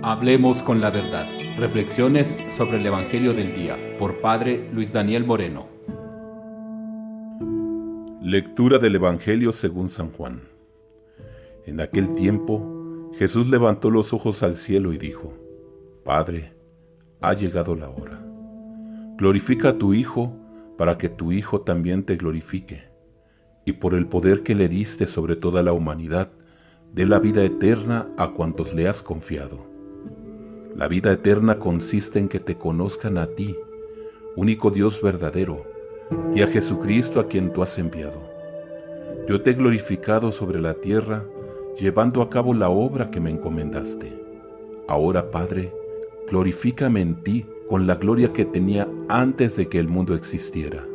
Hablemos con la verdad. Reflexiones sobre el Evangelio del Día por Padre Luis Daniel Moreno. Lectura del Evangelio según San Juan. En aquel tiempo Jesús levantó los ojos al cielo y dijo, Padre, ha llegado la hora. Glorifica a tu Hijo para que tu Hijo también te glorifique, y por el poder que le diste sobre toda la humanidad, dé la vida eterna a cuantos le has confiado. La vida eterna consiste en que te conozcan a ti, único Dios verdadero, y a Jesucristo a quien tú has enviado. Yo te he glorificado sobre la tierra, llevando a cabo la obra que me encomendaste. Ahora, Padre, glorifícame en ti con la gloria que tenía antes de que el mundo existiera.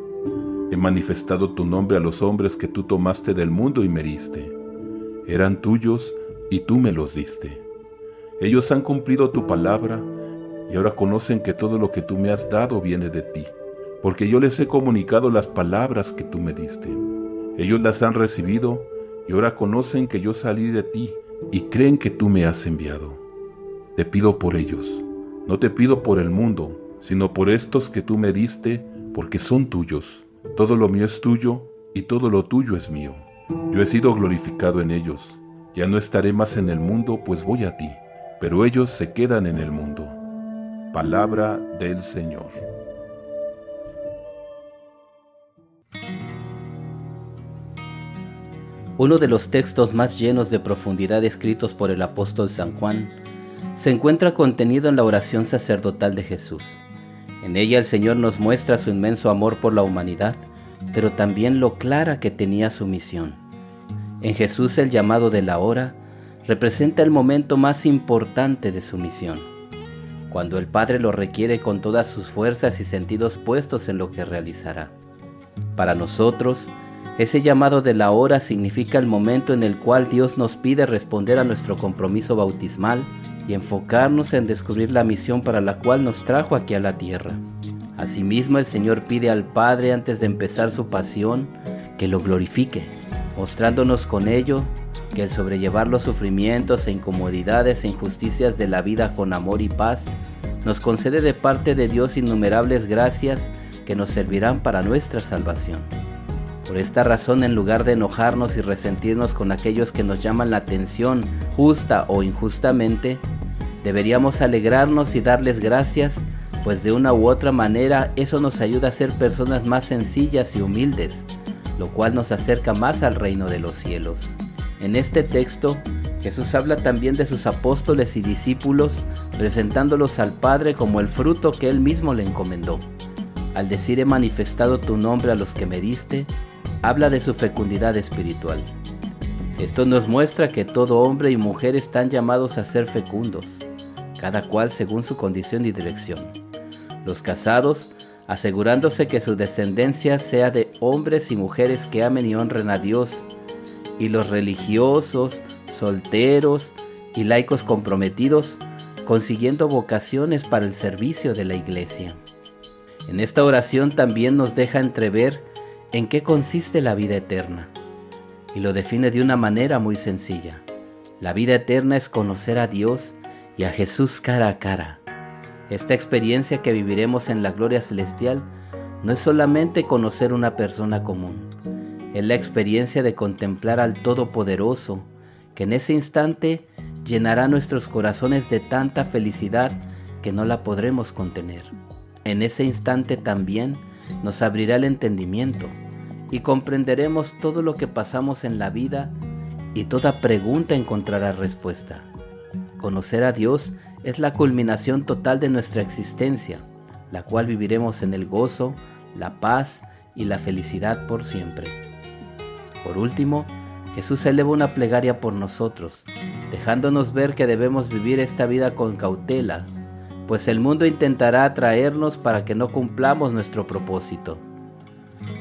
He manifestado tu nombre a los hombres que tú tomaste del mundo y me diste. Eran tuyos y tú me los diste. Ellos han cumplido tu palabra y ahora conocen que todo lo que tú me has dado viene de ti, porque yo les he comunicado las palabras que tú me diste. Ellos las han recibido y ahora conocen que yo salí de ti y creen que tú me has enviado. Te pido por ellos no te pido por el mundo, sino por estos que tú me diste, porque son tuyos. Todo lo mío es tuyo y todo lo tuyo es mío. Yo he sido glorificado en ellos. Ya no estaré más en el mundo, pues voy a ti, pero ellos se quedan en el mundo. Palabra del Señor. Uno de los textos más llenos de profundidad escritos por el apóstol San Juan se encuentra contenido en la oración sacerdotal de Jesús. En ella el Señor nos muestra su inmenso amor por la humanidad, pero también lo clara que tenía su misión. En Jesús el llamado de la hora representa el momento más importante de su misión, cuando el Padre lo requiere con todas sus fuerzas y sentidos puestos en lo que realizará. Para nosotros, ese llamado de la hora significa el momento en el cual Dios nos pide responder a nuestro compromiso bautismal y enfocarnos en descubrir la misión para la cual nos trajo aquí a la tierra. Asimismo, el Señor pide al Padre antes de empezar su pasión que lo glorifique, mostrándonos con ello que el sobrellevar los sufrimientos e incomodidades e injusticias de la vida con amor y paz nos concede de parte de Dios innumerables gracias que nos servirán para nuestra salvación. Por esta razón, en lugar de enojarnos y resentirnos con aquellos que nos llaman la atención justa o injustamente, deberíamos alegrarnos y darles gracias, pues de una u otra manera eso nos ayuda a ser personas más sencillas y humildes, lo cual nos acerca más al reino de los cielos. En este texto, Jesús habla también de sus apóstoles y discípulos, presentándolos al Padre como el fruto que Él mismo le encomendó. Al decir he manifestado tu nombre a los que me diste, habla de su fecundidad espiritual. Esto nos muestra que todo hombre y mujer están llamados a ser fecundos, cada cual según su condición y dirección. Los casados, asegurándose que su descendencia sea de hombres y mujeres que amen y honren a Dios, y los religiosos, solteros y laicos comprometidos, consiguiendo vocaciones para el servicio de la iglesia. En esta oración también nos deja entrever en qué consiste la vida eterna y lo define de una manera muy sencilla. La vida eterna es conocer a Dios y a Jesús cara a cara. Esta experiencia que viviremos en la gloria celestial no es solamente conocer una persona común, es la experiencia de contemplar al Todopoderoso, que en ese instante llenará nuestros corazones de tanta felicidad que no la podremos contener. En ese instante también nos abrirá el entendimiento y comprenderemos todo lo que pasamos en la vida y toda pregunta encontrará respuesta. Conocer a Dios es la culminación total de nuestra existencia, la cual viviremos en el gozo, la paz y la felicidad por siempre. Por último, Jesús eleva una plegaria por nosotros, dejándonos ver que debemos vivir esta vida con cautela, pues el mundo intentará atraernos para que no cumplamos nuestro propósito.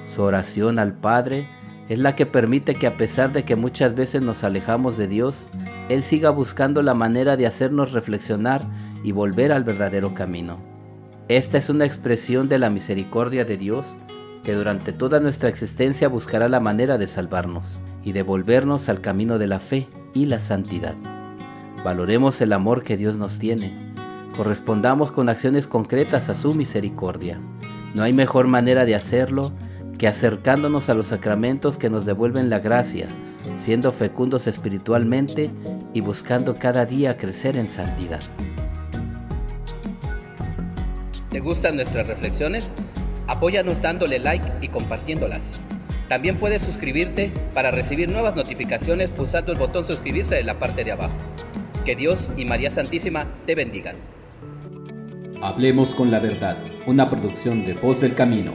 Su oración al Padre es la que permite que a pesar de que muchas veces nos alejamos de Dios, Él siga buscando la manera de hacernos reflexionar y volver al verdadero camino. Esta es una expresión de la misericordia de Dios que durante toda nuestra existencia buscará la manera de salvarnos y de volvernos al camino de la fe y la santidad. Valoremos el amor que Dios nos tiene. Correspondamos con acciones concretas a su misericordia. No hay mejor manera de hacerlo que acercándonos a los sacramentos que nos devuelven la gracia, siendo fecundos espiritualmente y buscando cada día crecer en santidad. ¿Te gustan nuestras reflexiones? Apóyanos dándole like y compartiéndolas. También puedes suscribirte para recibir nuevas notificaciones pulsando el botón suscribirse en la parte de abajo. Que Dios y María Santísima te bendigan. Hablemos con la verdad, una producción de Voz del Camino.